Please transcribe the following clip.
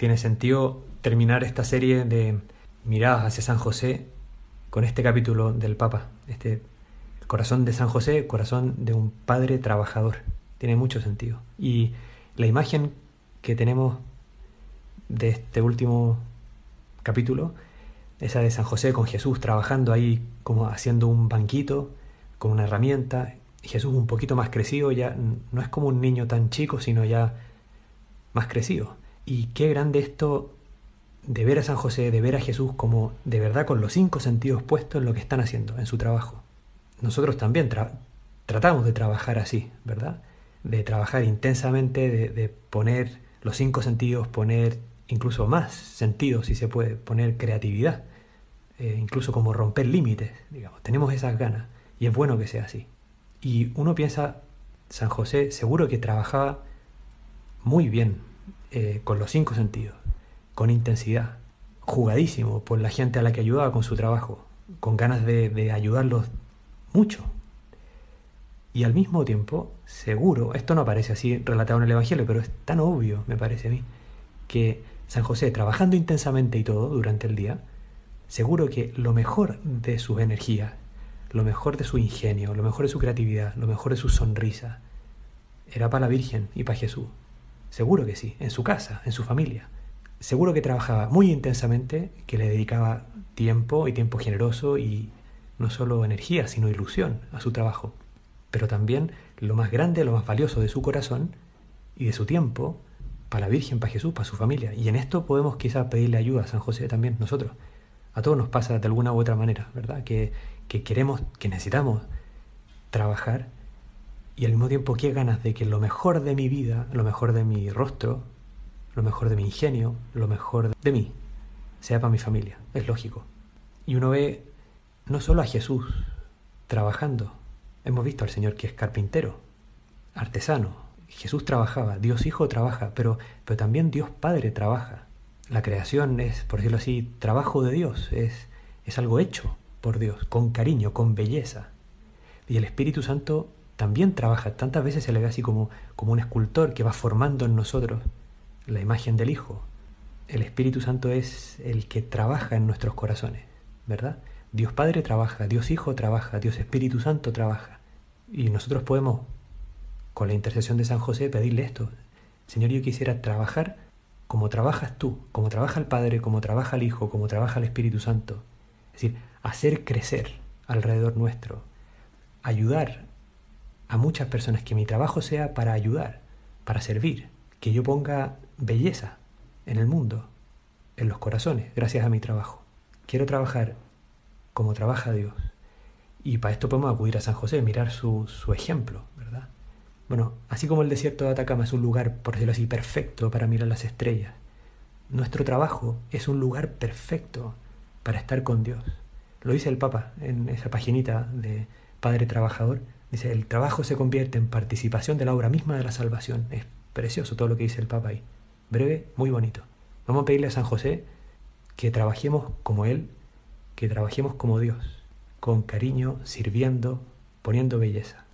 tiene sentido terminar esta serie de miradas hacia San José con este capítulo del Papa, este corazón de San José, corazón de un padre trabajador. Tiene mucho sentido. Y la imagen que tenemos de este último capítulo, esa de San José con Jesús trabajando ahí como haciendo un banquito con una herramienta, Jesús un poquito más crecido, ya no es como un niño tan chico, sino ya más crecido. Y qué grande esto de ver a San José, de ver a Jesús como de verdad con los cinco sentidos puestos en lo que están haciendo, en su trabajo nosotros también tratamos de trabajar así, ¿verdad? De trabajar intensamente, de, poner los cinco sentidos, poner incluso más sentidos, si se puede, poner creatividad, eh, incluso como romper límites, digamos. Tenemos esas ganas y es bueno que sea así. Y uno piensa, San José seguro que trabajaba muy bien eh, con los cinco sentidos, con intensidad, jugadísimo por la gente a la que ayudaba con su trabajo, con ganas de, de ayudarlos mucho. Y al mismo tiempo, seguro, esto no aparece así relatado en el Evangelio, pero es tan obvio, me parece a mí, que San José, trabajando intensamente y todo durante el día, seguro que lo mejor de sus energías, lo mejor de su ingenio, lo mejor de su creatividad, lo mejor de su sonrisa, era para la Virgen y para Jesús. Seguro que sí, en su casa, en su familia. Seguro que trabajaba muy intensamente, que le dedicaba tiempo y tiempo generoso y no solo energía, sino ilusión a su trabajo, pero también lo más grande, lo más valioso de su corazón y de su tiempo para la Virgen, para Jesús, para su familia. Y en esto podemos quizás pedirle ayuda a San José también nosotros. A todos nos pasa de alguna u otra manera, ¿verdad? Que, que queremos, que necesitamos trabajar y al mismo tiempo qué ganas de que lo mejor de mi vida, lo mejor de mi rostro, lo mejor de mi ingenio, lo mejor de mí, sea para mi familia. Es lógico. Y uno ve no solo a Jesús trabajando. Hemos visto al Señor que es carpintero, artesano. Jesús trabajaba, Dios Hijo trabaja, pero, pero también Dios Padre trabaja. La creación es, por decirlo así, trabajo de Dios, es, es algo hecho por Dios, con cariño, con belleza. Y el Espíritu Santo también trabaja. Tantas veces se le ve así como, como un escultor que va formando en nosotros la imagen del Hijo. El Espíritu Santo es el que trabaja en nuestros corazones, ¿verdad? Dios Padre trabaja, Dios Hijo trabaja, Dios Espíritu Santo trabaja. Y nosotros podemos, con la intercesión de San José, pedirle esto. Señor, yo quisiera trabajar como trabajas tú, como trabaja el Padre, como trabaja el Hijo, como trabaja el Espíritu Santo. Es decir, hacer crecer alrededor nuestro, ayudar a muchas personas, que mi trabajo sea para ayudar, para servir, que yo ponga belleza en el mundo, en los corazones, gracias a mi trabajo. Quiero trabajar como trabaja Dios. Y para esto podemos acudir a San José, mirar su, su ejemplo, ¿verdad? Bueno, así como el desierto de Atacama es un lugar, por decirlo así, perfecto para mirar las estrellas, nuestro trabajo es un lugar perfecto para estar con Dios. Lo dice el Papa en esa paginita de Padre Trabajador. Dice, el trabajo se convierte en participación de la obra misma de la salvación. Es precioso todo lo que dice el Papa ahí. Breve, muy bonito. Vamos a pedirle a San José que trabajemos como Él que trabajemos como Dios, con cariño, sirviendo, poniendo belleza.